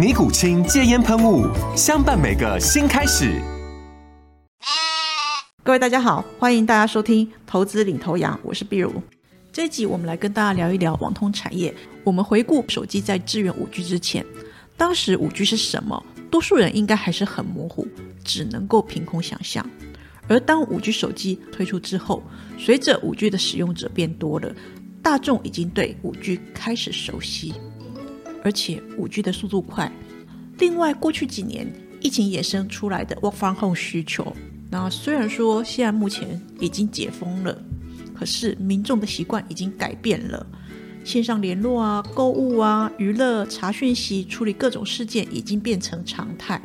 尼古清戒烟喷雾，相伴每个新开始。各位大家好，欢迎大家收听《投资领头羊》，我是碧如。这一集我们来跟大家聊一聊网通产业。我们回顾手机在支援五 G 之前，当时五 G 是什么？多数人应该还是很模糊，只能够凭空想象。而当五 G 手机推出之后，随着五 G 的使用者变多了，大众已经对五 G 开始熟悉。而且五 G 的速度快，另外过去几年疫情衍生出来的 Work from Home 需求，那虽然说现在目前已经解封了，可是民众的习惯已经改变了，线上联络啊、购物啊、娱乐、查讯息、处理各种事件已经变成常态，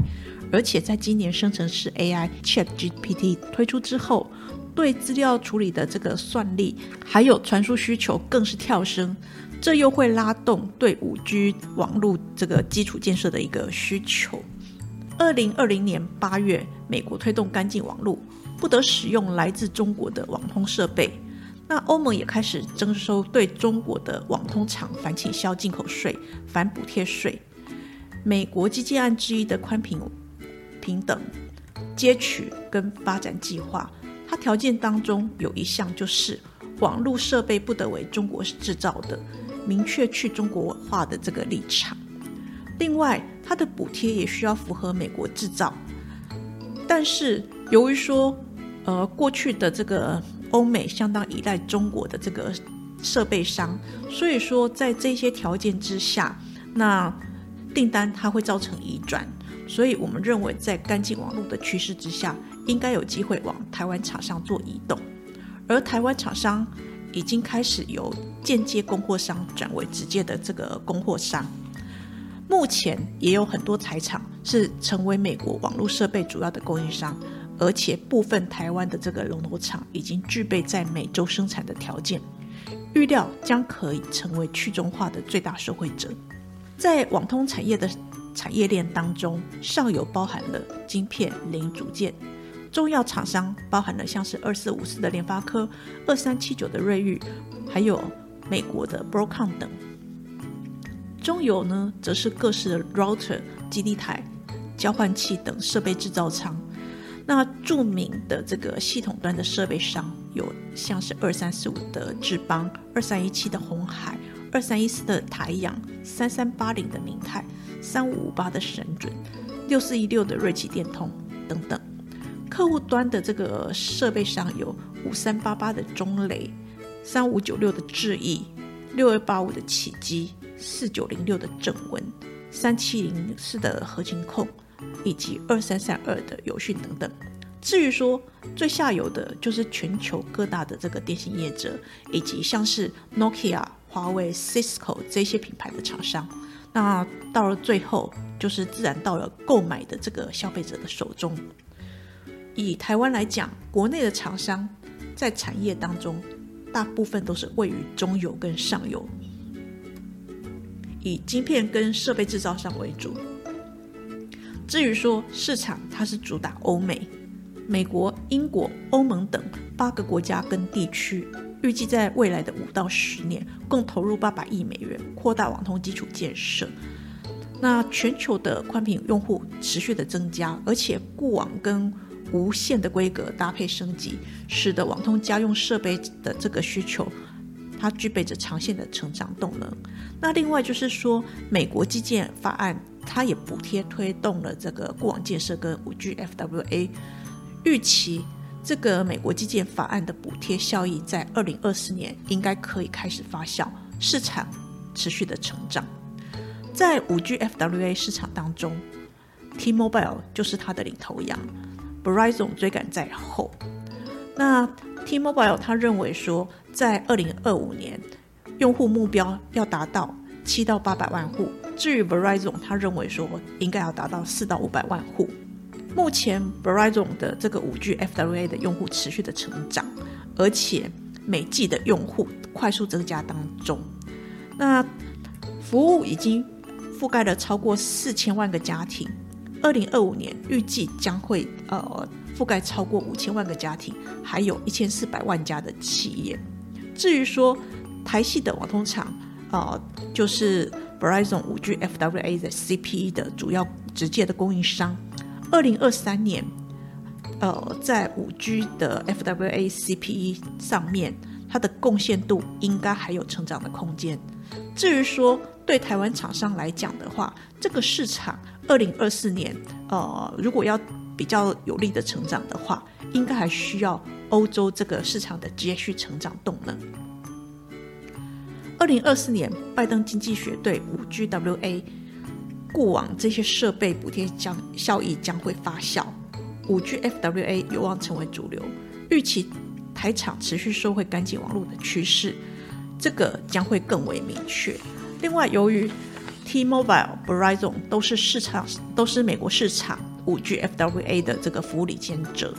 而且在今年生成式 AI Chat GPT 推出之后，对资料处理的这个算力还有传输需求更是跳升。这又会拉动对五 G 网络这个基础建设的一个需求。二零二零年八月，美国推动干净网络，不得使用来自中国的网通设备。那欧盟也开始征收对中国的网通厂反倾销进口税、反补贴税。美国基建案之一的宽频平等接取跟发展计划，它条件当中有一项就是网络设备不得为中国制造的。明确去中国化的这个立场。另外，它的补贴也需要符合美国制造。但是，由于说，呃，过去的这个欧美相当依赖中国的这个设备商，所以说在这些条件之下，那订单它会造成移转。所以我们认为，在干净网络的趋势之下，应该有机会往台湾厂商做移动，而台湾厂商。已经开始由间接供货商转为直接的这个供货商。目前也有很多台厂是成为美国网络设备主要的供应商，而且部分台湾的这个龙头厂已经具备在美洲生产的条件，预料将可以成为去中化的最大受惠者。在网通产业的产业链当中，上游包含了晶片、零组件。重要厂商包含了像是二四五四的联发科、二三七九的瑞昱，还有美国的 Broadcom 等。中游呢，则是各式的 router、基地台、交换器等设备制造商。那著名的这个系统端的设备商有像是二三四五的智邦、二三一七的红海、二三一四的台阳、三三八零的明泰、三五五八的神准、六四一六的瑞奇电通等等。客户端的这个设备上有五三八八的中雷、三五九六的智易、六二八五的启机、四九零六的正文、三七零四的合情控，以及二三三二的友讯等等。至于说最下游的，就是全球各大的这个电信业者，以及像是 Nokia、华为、Cisco 这些品牌的厂商。那到了最后，就是自然到了购买的这个消费者的手中。以台湾来讲，国内的厂商在产业当中，大部分都是位于中游跟上游，以晶片跟设备制造商为主。至于说市场，它是主打欧美、美国、英国、欧盟等八个国家跟地区，预计在未来的五到十年，共投入八百亿美元，扩大网通基础建设。那全球的宽频用户持续的增加，而且固网跟无线的规格搭配升级，使得网通家用设备的这个需求，它具备着长线的成长动能。那另外就是说，美国基建法案它也补贴推动了这个过网建设跟五 G FWA，预期这个美国基建法案的补贴效益在二零二四年应该可以开始发酵，市场持续的成长。在五 G FWA 市场当中，T-Mobile 就是它的领头羊，Verizon 追赶在后。那 T-Mobile 他认为说，在二零二五年，用户目标要达到七到八百万户。至于 Verizon，他认为说应该要达到四到五百万户。目前 Verizon 的这个五 G FWA 的用户持续的成长，而且每季的用户快速增加当中。那服务已经覆盖了超过四千万个家庭，二零二五年预计将会呃。覆盖超过五千万个家庭，还有一千四百万家的企业。至于说台系的网通厂，呃，就是 Verizon 五 G FWA 的 CPE 的主要直接的供应商，二零二三年，呃，在五 G 的 FWA CPE 上面，它的贡献度应该还有成长的空间。至于说对台湾厂商来讲的话，这个市场二零二四年，呃，如果要比较有力的成长的话，应该还需要欧洲这个市场的接续成长动能。二零二四年，拜登经济学对五 GWA 过往这些设备补贴将效益将会发酵，五 GFWA 有望成为主流。预期台厂持续收回干净网络的趋势，这个将会更为明确。另外，由于 T-Mobile、Verizon 都是市场，都是美国市场。五 G FWA 的这个服务领先者，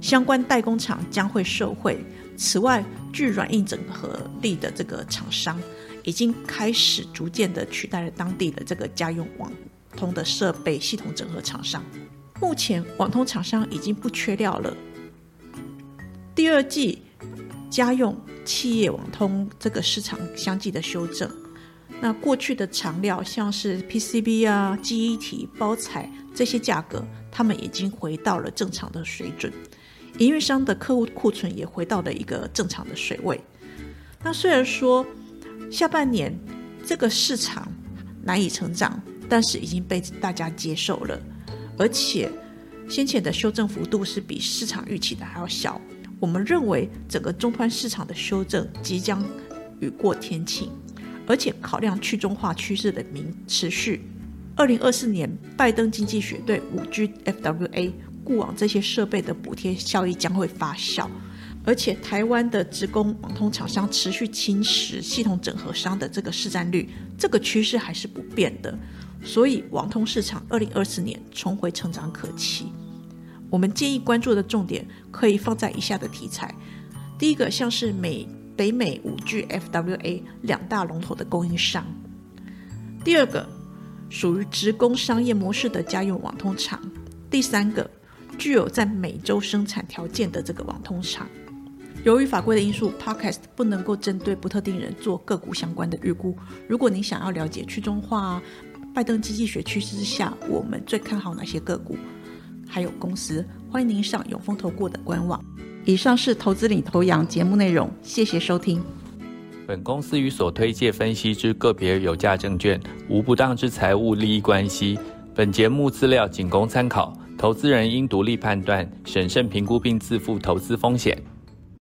相关代工厂将会受惠。此外，具软硬整合力的这个厂商，已经开始逐渐的取代了当地的这个家用网通的设备系统整合厂商。目前，网通厂商已经不缺料了。第二季家用企业网通这个市场相继的修正。那过去的长料，像是 PCB 啊、记忆体、包材这些价格，他们已经回到了正常的水准，营运商的客户库存也回到了一个正常的水位。那虽然说下半年这个市场难以成长，但是已经被大家接受了，而且先前的修正幅度是比市场预期的还要小。我们认为整个中端市场的修正即将雨过天晴。而且考量去中化趋势的明持续，二零二四年拜登经济学对五 G FWA 固网这些设备的补贴效益将会发酵，而且台湾的职工网通厂商持续侵蚀系统整合商的这个市占率，这个趋势还是不变的，所以网通市场二零二四年重回成长可期。我们建议关注的重点可以放在以下的题材，第一个像是美。北美五 G FWA 两大龙头的供应商，第二个属于职工商业模式的家用网通厂，第三个具有在美洲生产条件的这个网通厂。由于法规的因素，Podcast 不能够针对不特定人做个股相关的预估。如果您想要了解去中化、拜登经济学趋势之下，我们最看好哪些个股，还有公司，欢迎您上永丰投顾的官网。以上是投资领头羊节目内容，谢谢收听。本公司与所推介分析之个别有价证券无不当之财务利益关系。本节目资料仅供参考，投资人应独立判断、审慎评估并自负投资风险。